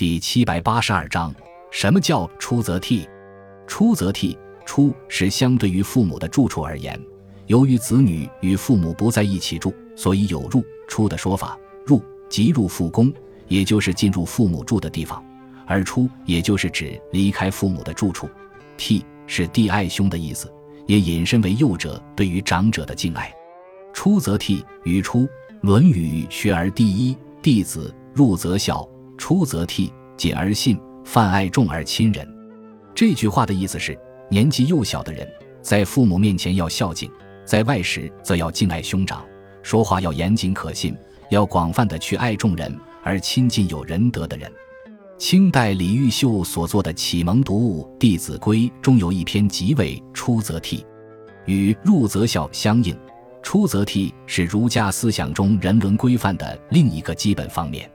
第七百八十二章，什么叫出则悌？出则悌，出是相对于父母的住处而言。由于子女与父母不在一起住，所以有入出的说法。入即入父宫，也就是进入父母住的地方；而出，也就是指离开父母的住处。悌是弟爱兄的意思，也引申为幼者对于长者的敬爱。出则悌，语出《论语》学而第一，弟子入则孝。出则悌，谨而信，泛爱众而亲仁。这句话的意思是，年纪幼小的人在父母面前要孝敬，在外时则要敬爱兄长，说话要严谨可信，要广泛的去爱众人，而亲近有仁德的人。清代李毓秀所作的启蒙读物《弟子规》中有一篇即为“出则悌，与入则孝”相应。出则悌是儒家思想中人伦规范的另一个基本方面。